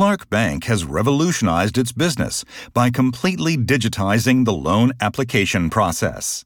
Clark Bank has revolutionized its business by completely digitizing the loan application process.